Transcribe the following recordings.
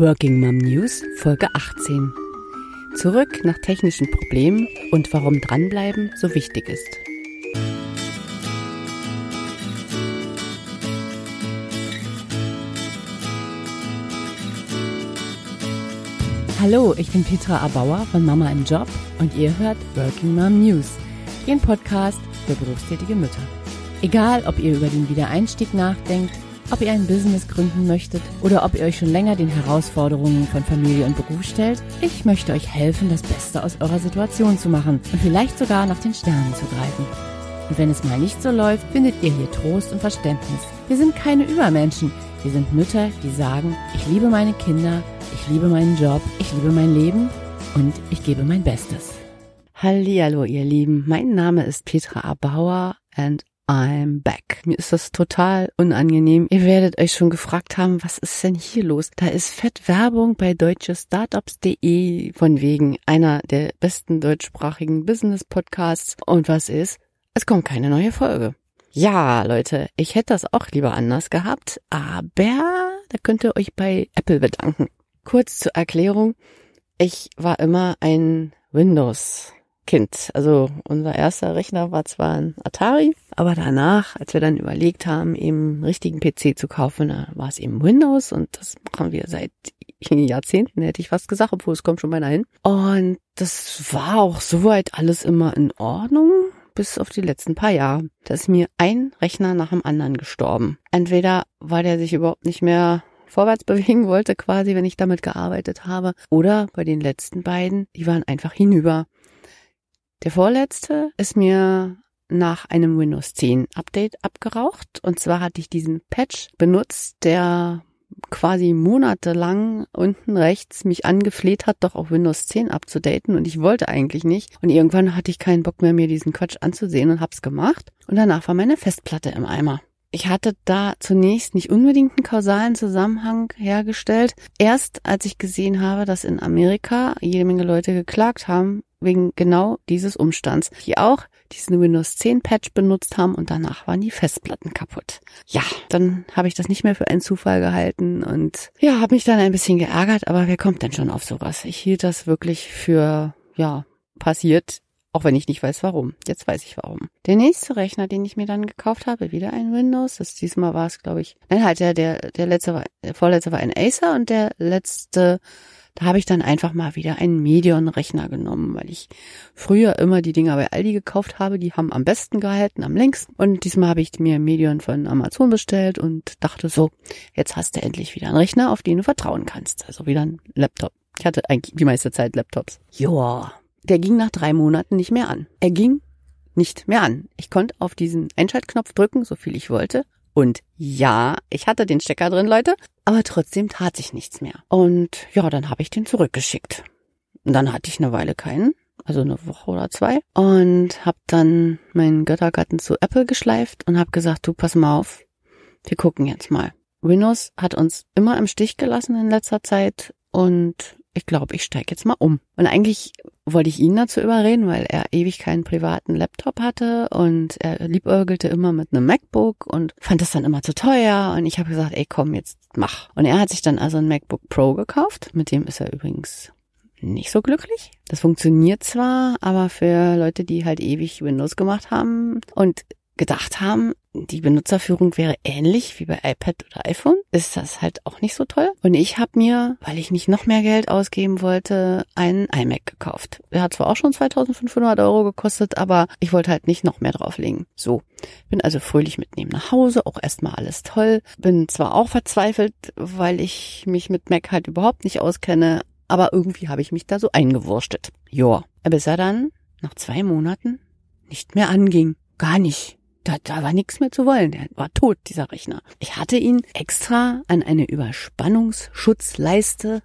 Working Mom News Folge 18. Zurück nach technischen Problemen und warum dranbleiben so wichtig ist. Hallo, ich bin Petra Abauer von Mama im Job und ihr hört Working Mom News, den Podcast für berufstätige Mütter. Egal, ob ihr über den Wiedereinstieg nachdenkt, ob ihr ein Business gründen möchtet oder ob ihr euch schon länger den Herausforderungen von Familie und Beruf stellt, ich möchte euch helfen, das Beste aus eurer Situation zu machen und vielleicht sogar nach den Sternen zu greifen. Und wenn es mal nicht so läuft, findet ihr hier Trost und Verständnis. Wir sind keine Übermenschen. Wir sind Mütter, die sagen, ich liebe meine Kinder, ich liebe meinen Job, ich liebe mein Leben und ich gebe mein Bestes. Hallihallo, ihr Lieben. Mein Name ist Petra Abauer and I'm back. Mir ist das total unangenehm. Ihr werdet euch schon gefragt haben, was ist denn hier los? Da ist fett Werbung bei deutschestartups.de von wegen einer der besten deutschsprachigen Business Podcasts. Und was ist? Es kommt keine neue Folge. Ja, Leute, ich hätte das auch lieber anders gehabt, aber da könnt ihr euch bei Apple bedanken. Kurz zur Erklärung. Ich war immer ein Windows Kind. Also unser erster Rechner war zwar ein Atari, aber danach, als wir dann überlegt haben, eben einen richtigen PC zu kaufen, da war es eben Windows und das machen wir seit Jahrzehnten, hätte ich fast gesagt, obwohl es kommt schon beinahe hin. Und das war auch soweit alles immer in Ordnung, bis auf die letzten paar Jahre. Da ist mir ein Rechner nach dem anderen gestorben. Entweder war der sich überhaupt nicht mehr vorwärts bewegen wollte, quasi, wenn ich damit gearbeitet habe. Oder bei den letzten beiden, die waren einfach hinüber. Der vorletzte ist mir nach einem Windows 10 Update abgeraucht. Und zwar hatte ich diesen Patch benutzt, der quasi monatelang unten rechts mich angefleht hat, doch auf Windows 10 abzudaten und ich wollte eigentlich nicht. Und irgendwann hatte ich keinen Bock mehr, mir diesen Quatsch anzusehen und hab's gemacht. Und danach war meine Festplatte im Eimer. Ich hatte da zunächst nicht unbedingt einen kausalen Zusammenhang hergestellt. Erst als ich gesehen habe, dass in Amerika jede Menge Leute geklagt haben, wegen genau dieses Umstands, die auch diesen Windows 10 Patch benutzt haben und danach waren die Festplatten kaputt. Ja, dann habe ich das nicht mehr für einen Zufall gehalten und ja, habe mich dann ein bisschen geärgert, aber wer kommt denn schon auf sowas? Ich hielt das wirklich für, ja, passiert, auch wenn ich nicht weiß warum. Jetzt weiß ich warum. Der nächste Rechner, den ich mir dann gekauft habe, wieder ein Windows. Das diesmal war es, glaube ich. Nein, halt der, der, der letzte war, der vorletzte war ein Acer und der letzte da habe ich dann einfach mal wieder einen Medion-Rechner genommen, weil ich früher immer die Dinger bei Aldi gekauft habe. Die haben am besten gehalten, am längsten. Und diesmal habe ich mir Medion von Amazon bestellt und dachte so, jetzt hast du endlich wieder einen Rechner, auf den du vertrauen kannst. Also wieder ein Laptop. Ich hatte eigentlich die meiste Zeit Laptops. Joa. Der ging nach drei Monaten nicht mehr an. Er ging nicht mehr an. Ich konnte auf diesen Einschaltknopf drücken, so viel ich wollte. Und ja, ich hatte den Stecker drin, Leute, aber trotzdem tat sich nichts mehr. Und ja, dann habe ich den zurückgeschickt. Und dann hatte ich eine Weile keinen, also eine Woche oder zwei, und habe dann meinen Göttergatten zu Apple geschleift und habe gesagt, du pass mal auf, wir gucken jetzt mal. Windows hat uns immer im Stich gelassen in letzter Zeit und ich glaube, ich steige jetzt mal um. Und eigentlich wollte ich ihn dazu überreden, weil er ewig keinen privaten Laptop hatte und er liebäugelte immer mit einem MacBook und fand das dann immer zu teuer und ich habe gesagt, ey komm, jetzt mach. Und er hat sich dann also ein MacBook Pro gekauft, mit dem ist er übrigens nicht so glücklich. Das funktioniert zwar, aber für Leute, die halt ewig Windows gemacht haben und gedacht haben, die Benutzerführung wäre ähnlich wie bei iPad oder iPhone, ist das halt auch nicht so toll. Und ich habe mir, weil ich nicht noch mehr Geld ausgeben wollte, einen iMac gekauft. Der hat zwar auch schon 2500 Euro gekostet, aber ich wollte halt nicht noch mehr drauflegen. So, bin also fröhlich mitnehmen nach Hause, auch erstmal alles toll. Bin zwar auch verzweifelt, weil ich mich mit Mac halt überhaupt nicht auskenne, aber irgendwie habe ich mich da so eingewurstet. Joa, bis er dann nach zwei Monaten nicht mehr anging. Gar nicht da, da war nichts mehr zu wollen. Der war tot, dieser Rechner. Ich hatte ihn extra an eine Überspannungsschutzleiste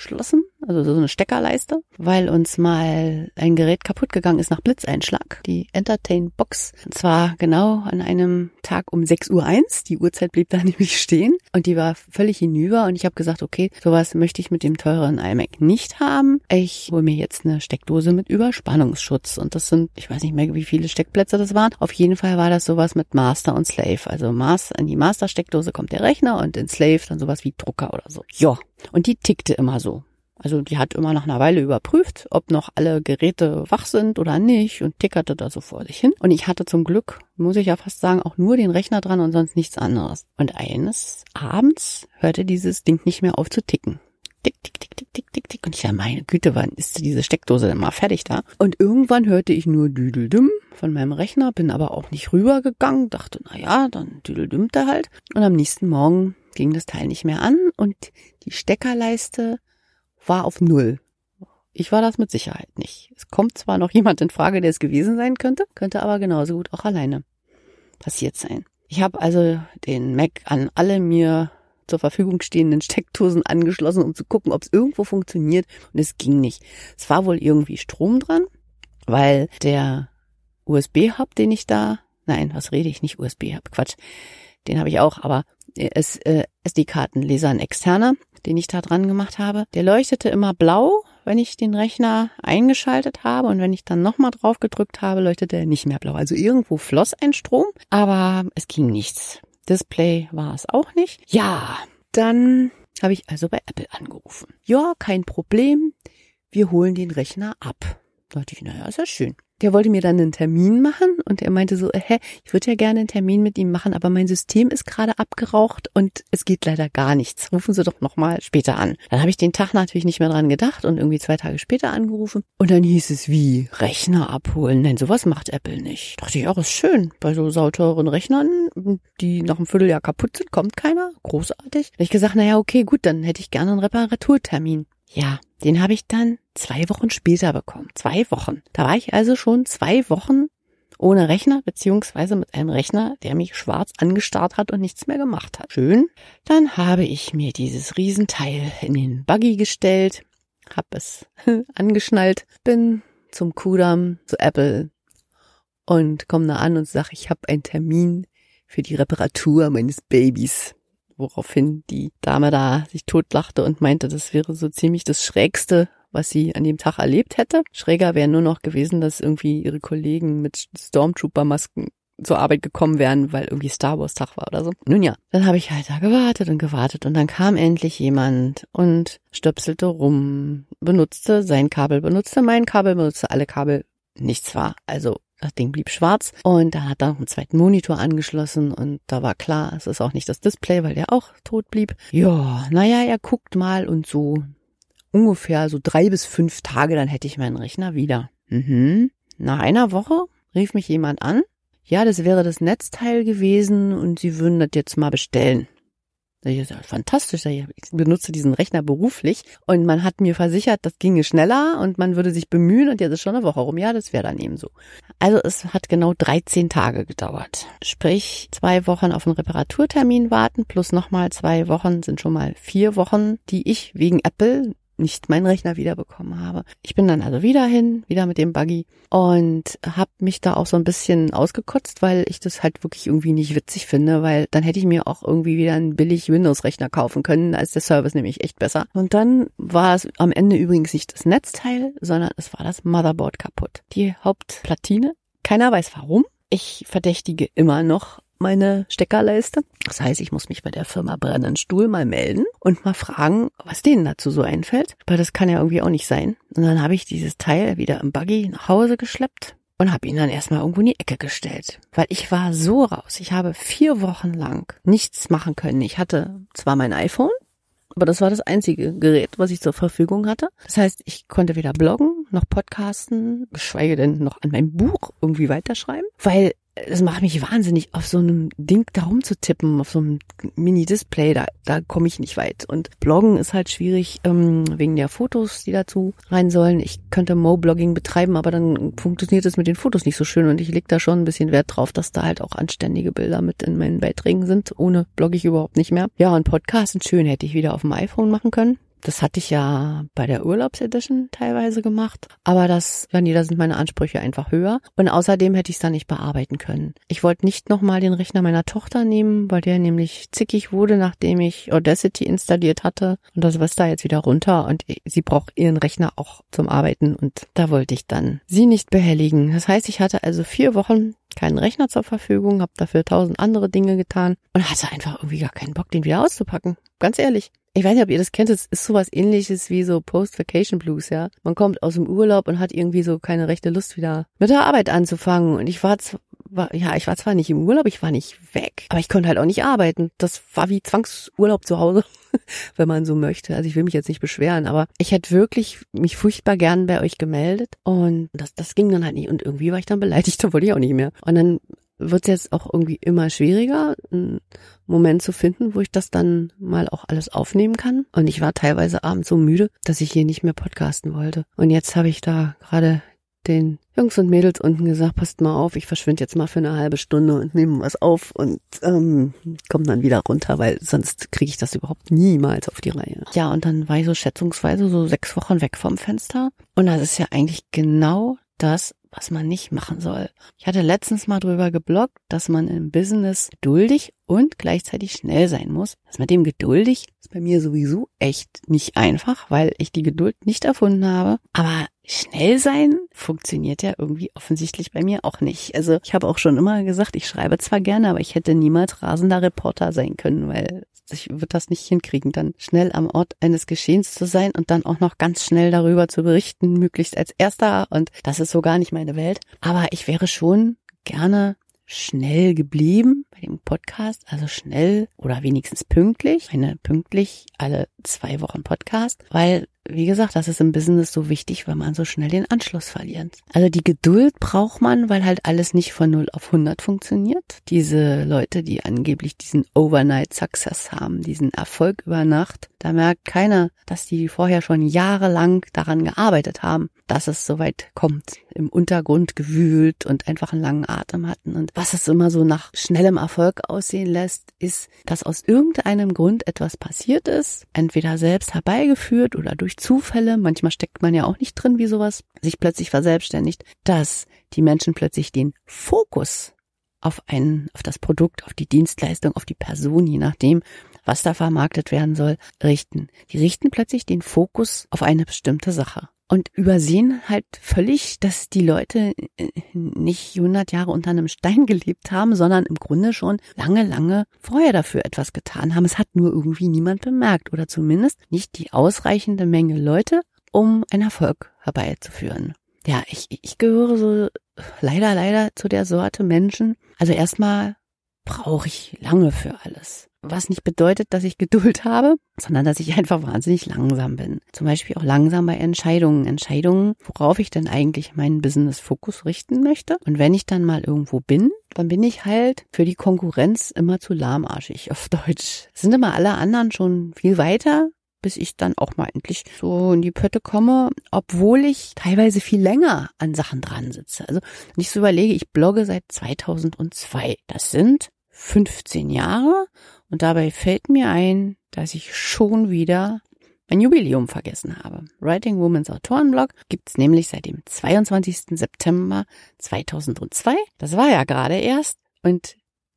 angeschlossen. also so eine Steckerleiste, weil uns mal ein Gerät kaputt gegangen ist nach Blitzeinschlag, die Entertain Box. Und zwar genau an einem Tag um 6 Uhr. Die Uhrzeit blieb da nämlich stehen und die war völlig hinüber und ich habe gesagt, okay, sowas möchte ich mit dem teuren iMac nicht haben. Ich hole mir jetzt eine Steckdose mit Überspannungsschutz und das sind, ich weiß nicht mehr, wie viele Steckplätze das waren. Auf jeden Fall war das sowas mit Master und Slave. Also Master, in die Master-Steckdose kommt der Rechner und in Slave dann sowas wie Drucker oder so. Ja, und die tickte immer so. Also die hat immer nach einer Weile überprüft, ob noch alle Geräte wach sind oder nicht und tickerte da so vor sich hin. Und ich hatte zum Glück, muss ich ja fast sagen, auch nur den Rechner dran und sonst nichts anderes. Und eines Abends hörte dieses Ding nicht mehr auf zu ticken. Tick, tick, tick, tick, tick, tick, tick. Und ich ja, meine Güte, wann ist diese Steckdose denn mal fertig da? Und irgendwann hörte ich nur Düdeldüm von meinem Rechner, bin aber auch nicht rübergegangen, dachte, na ja, dann düdeldümmte halt. Und am nächsten Morgen ging das Teil nicht mehr an und die Steckerleiste war auf Null. Ich war das mit Sicherheit nicht. Es kommt zwar noch jemand in Frage, der es gewesen sein könnte, könnte aber genauso gut auch alleine passiert sein. Ich habe also den Mac an alle mir zur Verfügung stehenden Steckdosen angeschlossen, um zu gucken, ob es irgendwo funktioniert. Und es ging nicht. Es war wohl irgendwie Strom dran, weil der USB-Hub, den ich da, nein, was rede ich nicht, USB-Hub, Quatsch, den habe ich auch, aber SD-Kartenleser, ein externer, den ich da dran gemacht habe, der leuchtete immer blau, wenn ich den Rechner eingeschaltet habe und wenn ich dann nochmal drauf gedrückt habe, leuchtete er nicht mehr blau. Also irgendwo floss ein Strom, aber es ging nichts. Display war es auch nicht. Ja, dann habe ich also bei Apple angerufen. Ja, kein Problem. Wir holen den Rechner ab. Da dachte ich, naja, ist ja schön der wollte mir dann einen Termin machen und er meinte so, hä, ich würde ja gerne einen Termin mit ihm machen, aber mein System ist gerade abgeraucht und es geht leider gar nichts. Rufen Sie doch nochmal später an. Dann habe ich den Tag natürlich nicht mehr dran gedacht und irgendwie zwei Tage später angerufen und dann hieß es wie, Rechner abholen. Nein, sowas macht Apple nicht. Dachte ich, auch ist schön. Bei so sauteuren Rechnern, die nach einem Vierteljahr kaputt sind, kommt keiner. Großartig. Da ich gesagt, naja, okay, gut, dann hätte ich gerne einen Reparaturtermin. Ja, den habe ich dann zwei Wochen später bekommen. Zwei Wochen. Da war ich also schon zwei Wochen ohne Rechner, beziehungsweise mit einem Rechner, der mich schwarz angestarrt hat und nichts mehr gemacht hat. Schön. Dann habe ich mir dieses Riesenteil in den Buggy gestellt, habe es angeschnallt, bin zum Kudamm, zu Apple und komme da an und sage, ich habe einen Termin für die Reparatur meines Babys woraufhin die Dame da sich totlachte und meinte, das wäre so ziemlich das Schrägste, was sie an dem Tag erlebt hätte. Schräger wäre nur noch gewesen, dass irgendwie ihre Kollegen mit Stormtrooper-Masken zur Arbeit gekommen wären, weil irgendwie Star Wars Tag war oder so. Nun ja, dann habe ich halt da gewartet und gewartet und dann kam endlich jemand und stöpselte rum, benutzte sein Kabel, benutzte mein Kabel, benutzte alle Kabel. Nichts war. Also das Ding blieb schwarz und da hat er einen zweiten Monitor angeschlossen und da war klar, es ist auch nicht das Display, weil der auch tot blieb. Ja, naja, er guckt mal und so ungefähr so drei bis fünf Tage, dann hätte ich meinen Rechner wieder. Mhm. Nach einer Woche rief mich jemand an. Ja, das wäre das Netzteil gewesen und sie würden das jetzt mal bestellen. Ich sage, fantastisch, ich benutze diesen Rechner beruflich und man hat mir versichert, das ginge schneller und man würde sich bemühen und jetzt ist schon eine Woche rum. Ja, das wäre dann eben so. Also es hat genau 13 Tage gedauert. Sprich, zwei Wochen auf einen Reparaturtermin warten plus nochmal zwei Wochen sind schon mal vier Wochen, die ich wegen Apple nicht meinen Rechner wiederbekommen habe. Ich bin dann also wieder hin, wieder mit dem Buggy und habe mich da auch so ein bisschen ausgekotzt, weil ich das halt wirklich irgendwie nicht witzig finde, weil dann hätte ich mir auch irgendwie wieder einen billig Windows-Rechner kaufen können, als der Service nämlich echt besser. Und dann war es am Ende übrigens nicht das Netzteil, sondern es war das Motherboard kaputt. Die Hauptplatine. Keiner weiß warum. Ich verdächtige immer noch meine Steckerleiste. Das heißt, ich muss mich bei der Firma Brennen Stuhl mal melden und mal fragen, was denen dazu so einfällt. Weil das kann ja irgendwie auch nicht sein. Und dann habe ich dieses Teil wieder im Buggy nach Hause geschleppt und habe ihn dann erstmal irgendwo in die Ecke gestellt. Weil ich war so raus. Ich habe vier Wochen lang nichts machen können. Ich hatte zwar mein iPhone, aber das war das einzige Gerät, was ich zur Verfügung hatte. Das heißt, ich konnte weder bloggen noch podcasten, geschweige denn noch an meinem Buch irgendwie weiterschreiben, weil es macht mich wahnsinnig, auf so einem Ding da rumzutippen, auf so einem Mini-Display, da, da komme ich nicht weit. Und Bloggen ist halt schwierig, ähm, wegen der Fotos, die dazu rein sollen. Ich könnte Mo-Blogging betreiben, aber dann funktioniert es mit den Fotos nicht so schön und ich leg da schon ein bisschen Wert drauf, dass da halt auch anständige Bilder mit in meinen Beiträgen sind. Ohne blogge ich überhaupt nicht mehr. Ja, und Podcast sind schön, hätte ich wieder auf dem iPhone machen können. Das hatte ich ja bei der Urlaubsedition teilweise gemacht. Aber das, ja nee, da sind meine Ansprüche einfach höher. Und außerdem hätte ich es da nicht bearbeiten können. Ich wollte nicht nochmal den Rechner meiner Tochter nehmen, weil der nämlich zickig wurde, nachdem ich Audacity installiert hatte. Und das ist da jetzt wieder runter. Und sie braucht ihren Rechner auch zum Arbeiten. Und da wollte ich dann sie nicht behelligen. Das heißt, ich hatte also vier Wochen keinen Rechner zur Verfügung, habe dafür tausend andere Dinge getan und hatte einfach irgendwie gar keinen Bock, den wieder auszupacken. Ganz ehrlich. Ich weiß nicht, ob ihr das kennt, es ist sowas ähnliches wie so Post-Vacation Blues, ja. Man kommt aus dem Urlaub und hat irgendwie so keine rechte Lust wieder mit der Arbeit anzufangen. Und ich war, war ja, ich war zwar nicht im Urlaub, ich war nicht weg, aber ich konnte halt auch nicht arbeiten. Das war wie Zwangsurlaub zu Hause, wenn man so möchte. Also ich will mich jetzt nicht beschweren, aber ich hätte wirklich mich furchtbar gern bei euch gemeldet und das, das ging dann halt nicht. Und irgendwie war ich dann beleidigt, da wollte ich auch nicht mehr. Und dann wird es jetzt auch irgendwie immer schwieriger, einen Moment zu finden, wo ich das dann mal auch alles aufnehmen kann. Und ich war teilweise abends so müde, dass ich hier nicht mehr podcasten wollte. Und jetzt habe ich da gerade den Jungs und Mädels unten gesagt, passt mal auf, ich verschwinde jetzt mal für eine halbe Stunde und nehme was auf und ähm, komme dann wieder runter, weil sonst kriege ich das überhaupt niemals auf die Reihe. Ja, und dann war ich so schätzungsweise so sechs Wochen weg vom Fenster. Und das ist ja eigentlich genau das, was man nicht machen soll. Ich hatte letztens mal drüber geblockt, dass man im Business geduldig und gleichzeitig schnell sein muss. Das mit dem geduldig ist bei mir sowieso echt nicht einfach, weil ich die Geduld nicht erfunden habe. Aber schnell sein funktioniert ja irgendwie offensichtlich bei mir auch nicht. Also ich habe auch schon immer gesagt, ich schreibe zwar gerne, aber ich hätte niemals rasender Reporter sein können, weil ich würde das nicht hinkriegen, dann schnell am Ort eines Geschehens zu sein und dann auch noch ganz schnell darüber zu berichten, möglichst als erster. Und das ist so gar nicht meine Welt. Aber ich wäre schon gerne schnell geblieben bei dem Podcast, also schnell oder wenigstens pünktlich, eine pünktlich alle zwei Wochen Podcast, weil wie gesagt, das ist im Business so wichtig, weil man so schnell den Anschluss verliert. Also die Geduld braucht man, weil halt alles nicht von 0 auf 100 funktioniert. Diese Leute, die angeblich diesen Overnight Success haben, diesen Erfolg über Nacht, da merkt keiner, dass die vorher schon jahrelang daran gearbeitet haben, dass es soweit kommt, im Untergrund gewühlt und einfach einen langen Atem hatten. Und was es immer so nach schnellem Erfolg aussehen lässt, ist, dass aus irgendeinem Grund etwas passiert ist, entweder selbst herbeigeführt oder durch Zufälle, manchmal steckt man ja auch nicht drin, wie sowas sich plötzlich verselbstständigt, dass die Menschen plötzlich den Fokus auf ein, auf das Produkt, auf die Dienstleistung, auf die Person, je nachdem, was da vermarktet werden soll, richten. Die richten plötzlich den Fokus auf eine bestimmte Sache und übersehen halt völlig, dass die Leute äh, nicht 100 Jahre unter einem Stein gelebt haben, sondern im Grunde schon lange, lange vorher dafür etwas getan haben. Es hat nur irgendwie niemand bemerkt oder zumindest nicht die ausreichende Menge Leute, um einen Erfolg herbeizuführen. Ja, ich, ich gehöre so leider, leider zu der Sorte Menschen. Also erstmal brauche ich lange für alles. Was nicht bedeutet, dass ich Geduld habe, sondern dass ich einfach wahnsinnig langsam bin. Zum Beispiel auch langsam bei Entscheidungen. Entscheidungen, worauf ich denn eigentlich meinen Business-Fokus richten möchte. Und wenn ich dann mal irgendwo bin, dann bin ich halt für die Konkurrenz immer zu lahmarschig auf Deutsch. Sind immer alle anderen schon viel weiter bis ich dann auch mal endlich so in die Pötte komme, obwohl ich teilweise viel länger an Sachen dran sitze. Also wenn ich so überlege, ich blogge seit 2002. Das sind 15 Jahre und dabei fällt mir ein, dass ich schon wieder mein Jubiläum vergessen habe. Writing Women's Autorenblog gibt's nämlich seit dem 22. September 2002. Das war ja gerade erst und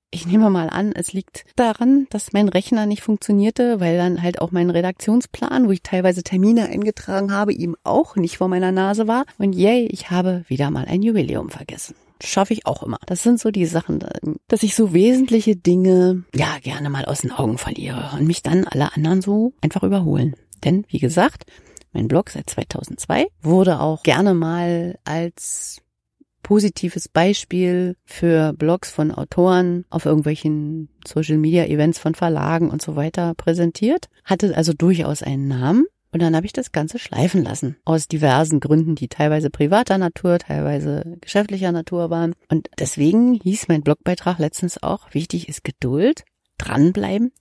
ich nehme mal an, es liegt daran, dass mein Rechner nicht funktionierte, weil dann halt auch mein Redaktionsplan, wo ich teilweise Termine eingetragen habe, ihm auch nicht vor meiner Nase war. Und yay, ich habe wieder mal ein Jubiläum vergessen schaffe ich auch immer. Das sind so die Sachen, dass ich so wesentliche Dinge ja gerne mal aus den Augen verliere und mich dann alle anderen so einfach überholen. Denn wie gesagt, mein Blog seit 2002 wurde auch gerne mal als positives Beispiel für Blogs von Autoren auf irgendwelchen Social Media Events von Verlagen und so weiter präsentiert, hatte also durchaus einen Namen und dann habe ich das Ganze schleifen lassen. Aus diversen Gründen, die teilweise privater Natur, teilweise geschäftlicher Natur waren. Und deswegen hieß mein Blogbeitrag letztens auch, wichtig ist Geduld, dranbleiben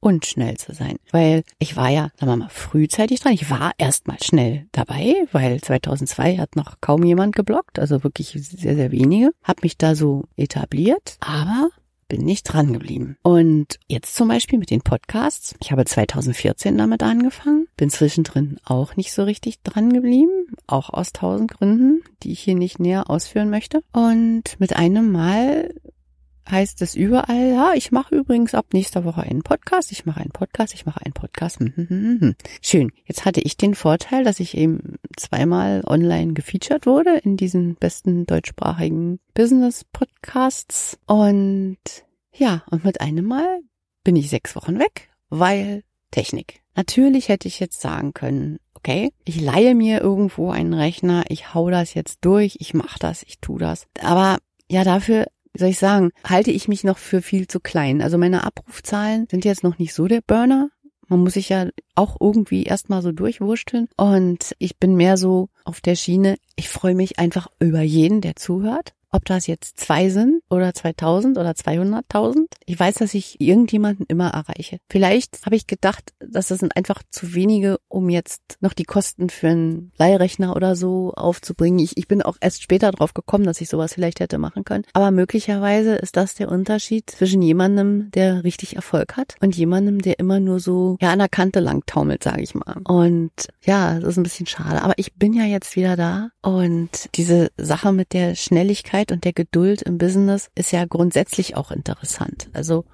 und schnell zu sein. Weil ich war ja, sagen wir mal, frühzeitig dran. Ich war erstmal schnell dabei, weil 2002 hat noch kaum jemand geblockt, also wirklich sehr, sehr wenige. Hab mich da so etabliert. Aber bin ich dran geblieben. Und jetzt zum Beispiel mit den Podcasts. Ich habe 2014 damit angefangen, bin zwischendrin auch nicht so richtig dran geblieben, auch aus tausend Gründen, die ich hier nicht näher ausführen möchte. Und mit einem Mal heißt es überall, ja, ich mache übrigens ab nächster Woche einen Podcast, ich mache einen Podcast, ich mache einen Podcast. Hm, hm, hm, Schön. Jetzt hatte ich den Vorteil, dass ich eben zweimal online gefeatured wurde in diesen besten deutschsprachigen Business-Podcasts. Und ja, und mit einem Mal bin ich sechs Wochen weg, weil Technik. Natürlich hätte ich jetzt sagen können, okay, ich leihe mir irgendwo einen Rechner, ich hau das jetzt durch, ich mache das, ich tu das. Aber ja, dafür wie soll ich sagen, halte ich mich noch für viel zu klein. Also meine Abrufzahlen sind jetzt noch nicht so der Burner. Man muss sich ja auch irgendwie erstmal so durchwursteln. Und ich bin mehr so auf der Schiene. Ich freue mich einfach über jeden, der zuhört. Ob das jetzt zwei sind oder 2000 oder 200.000. Ich weiß, dass ich irgendjemanden immer erreiche. Vielleicht habe ich gedacht, dass das sind einfach zu wenige, um jetzt noch die Kosten für einen Leihrechner oder so aufzubringen. Ich, ich bin auch erst später drauf gekommen, dass ich sowas vielleicht hätte machen können. Aber möglicherweise ist das der Unterschied zwischen jemandem, der richtig Erfolg hat und jemandem, der immer nur so ja an der Kante lang taumelt, sage ich mal. Und ja, das ist ein bisschen schade. Aber ich bin ja jetzt wieder da und diese Sache mit der Schnelligkeit Schnelligkeit und der Geduld im Business ist ja grundsätzlich auch interessant. Also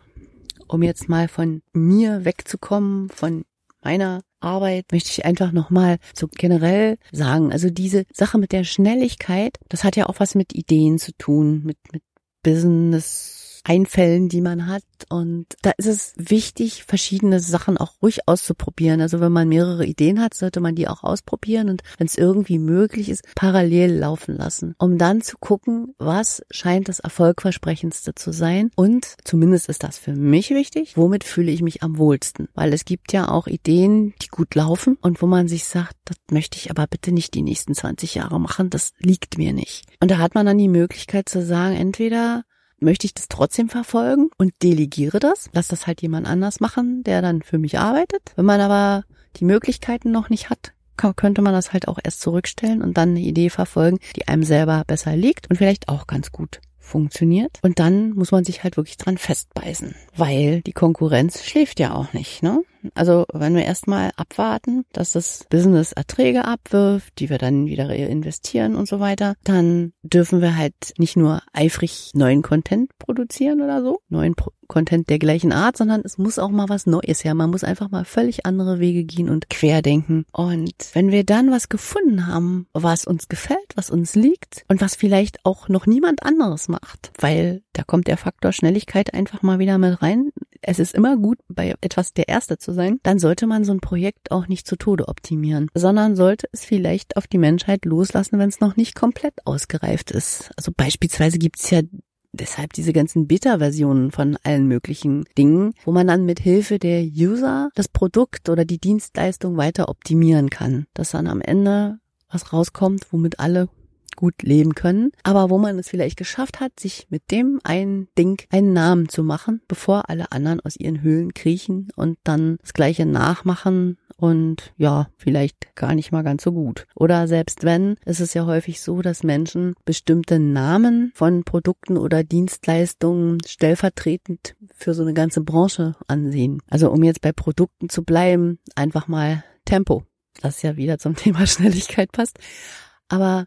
um jetzt mal von mir wegzukommen, von meiner Arbeit, möchte ich einfach nochmal so generell sagen. Also diese Sache mit der Schnelligkeit, das hat ja auch was mit Ideen zu tun, mit, mit Business Einfällen, die man hat. Und da ist es wichtig, verschiedene Sachen auch ruhig auszuprobieren. Also wenn man mehrere Ideen hat, sollte man die auch ausprobieren und wenn es irgendwie möglich ist, parallel laufen lassen, um dann zu gucken, was scheint das erfolgversprechendste zu sein. Und zumindest ist das für mich wichtig, womit fühle ich mich am wohlsten. Weil es gibt ja auch Ideen, die gut laufen und wo man sich sagt, das möchte ich aber bitte nicht die nächsten 20 Jahre machen, das liegt mir nicht. Und da hat man dann die Möglichkeit zu sagen, entweder möchte ich das trotzdem verfolgen und delegiere das. Lass das halt jemand anders machen, der dann für mich arbeitet. Wenn man aber die Möglichkeiten noch nicht hat, könnte man das halt auch erst zurückstellen und dann eine Idee verfolgen, die einem selber besser liegt und vielleicht auch ganz gut funktioniert. Und dann muss man sich halt wirklich dran festbeißen, weil die Konkurrenz schläft ja auch nicht, ne? Also wenn wir erstmal abwarten, dass das Business Erträge abwirft, die wir dann wieder reinvestieren und so weiter, dann dürfen wir halt nicht nur eifrig neuen Content produzieren oder so, neuen Pro Content der gleichen Art, sondern es muss auch mal was Neues her. Man muss einfach mal völlig andere Wege gehen und querdenken. Und wenn wir dann was gefunden haben, was uns gefällt, was uns liegt und was vielleicht auch noch niemand anderes macht, weil da kommt der Faktor Schnelligkeit einfach mal wieder mit rein. Es ist immer gut, bei etwas der Erste zu sein, dann sollte man so ein Projekt auch nicht zu Tode optimieren, sondern sollte es vielleicht auf die Menschheit loslassen, wenn es noch nicht komplett ausgereift ist. Also beispielsweise gibt es ja deshalb diese ganzen Beta-Versionen von allen möglichen Dingen, wo man dann mit Hilfe der User das Produkt oder die Dienstleistung weiter optimieren kann, dass dann am Ende was rauskommt, womit alle gut leben können, aber wo man es vielleicht geschafft hat, sich mit dem einen Ding einen Namen zu machen, bevor alle anderen aus ihren Höhlen kriechen und dann das gleiche nachmachen und ja, vielleicht gar nicht mal ganz so gut. Oder selbst wenn, ist es ja häufig so, dass Menschen bestimmte Namen von Produkten oder Dienstleistungen stellvertretend für so eine ganze Branche ansehen. Also um jetzt bei Produkten zu bleiben, einfach mal Tempo, das ja wieder zum Thema Schnelligkeit passt. Aber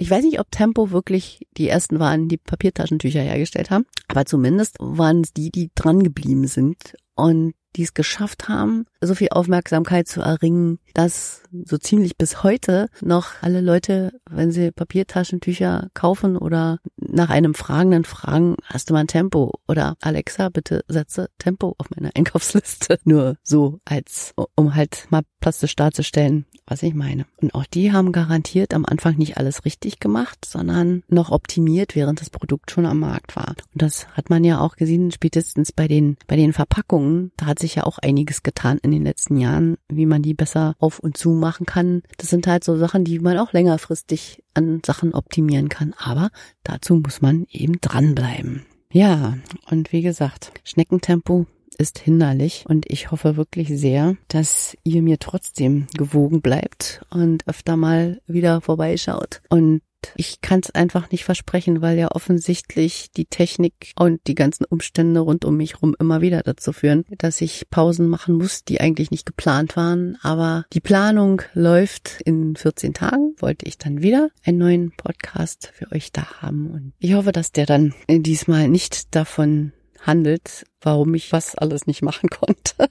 ich weiß nicht, ob Tempo wirklich die ersten waren, die Papiertaschentücher hergestellt haben, aber zumindest waren es die, die dran geblieben sind. Und die es geschafft haben, so viel Aufmerksamkeit zu erringen, dass so ziemlich bis heute noch alle Leute, wenn sie Papiertaschentücher kaufen oder nach einem Fragenden fragen, hast du mal ein Tempo? Oder Alexa, bitte setze Tempo auf meine Einkaufsliste. Nur so als, um halt mal plastisch darzustellen, was ich meine. Und auch die haben garantiert am Anfang nicht alles richtig gemacht, sondern noch optimiert, während das Produkt schon am Markt war. Und das hat man ja auch gesehen, spätestens bei den, bei den Verpackungen. Da sich ja auch einiges getan in den letzten Jahren, wie man die besser auf und zu machen kann. Das sind halt so Sachen, die man auch längerfristig an Sachen optimieren kann. Aber dazu muss man eben dranbleiben. Ja, und wie gesagt, Schneckentempo ist hinderlich und ich hoffe wirklich sehr, dass ihr mir trotzdem gewogen bleibt und öfter mal wieder vorbeischaut und ich kann es einfach nicht versprechen, weil ja offensichtlich die Technik und die ganzen Umstände rund um mich rum immer wieder dazu führen, dass ich Pausen machen muss, die eigentlich nicht geplant waren. Aber die Planung läuft in 14 Tagen, wollte ich dann wieder einen neuen Podcast für euch da haben. Und ich hoffe, dass der dann diesmal nicht davon handelt, warum ich was alles nicht machen konnte,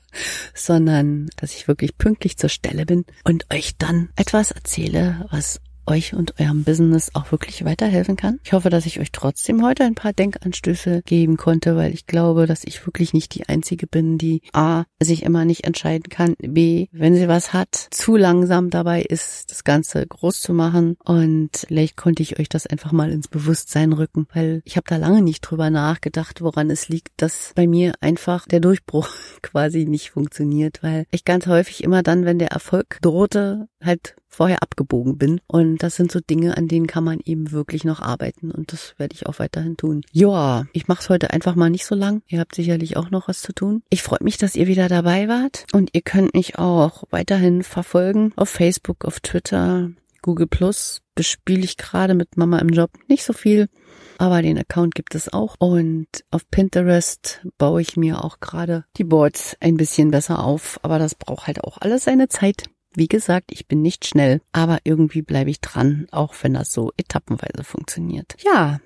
sondern dass ich wirklich pünktlich zur Stelle bin und euch dann etwas erzähle, was euch und eurem Business auch wirklich weiterhelfen kann. Ich hoffe, dass ich euch trotzdem heute ein paar Denkanstöße geben konnte, weil ich glaube, dass ich wirklich nicht die Einzige bin, die A, sich immer nicht entscheiden kann, B, wenn sie was hat, zu langsam dabei ist, das Ganze groß zu machen. Und vielleicht konnte ich euch das einfach mal ins Bewusstsein rücken, weil ich habe da lange nicht drüber nachgedacht, woran es liegt, dass bei mir einfach der Durchbruch quasi nicht funktioniert, weil ich ganz häufig immer dann, wenn der Erfolg drohte, halt vorher abgebogen bin. Und das sind so Dinge, an denen kann man eben wirklich noch arbeiten. Und das werde ich auch weiterhin tun. Ja, ich mache es heute einfach mal nicht so lang. Ihr habt sicherlich auch noch was zu tun. Ich freue mich, dass ihr wieder dabei wart. Und ihr könnt mich auch weiterhin verfolgen auf Facebook, auf Twitter, Google Plus bespiele ich gerade mit Mama im Job nicht so viel, aber den Account gibt es auch. Und auf Pinterest baue ich mir auch gerade die Boards ein bisschen besser auf, aber das braucht halt auch alles seine Zeit. Wie gesagt, ich bin nicht schnell, aber irgendwie bleibe ich dran, auch wenn das so etappenweise funktioniert. Ja,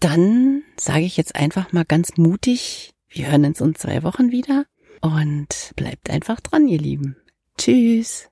dann sage ich jetzt einfach mal ganz mutig, wir hören uns in zwei Wochen wieder und bleibt einfach dran, ihr Lieben. Tschüss.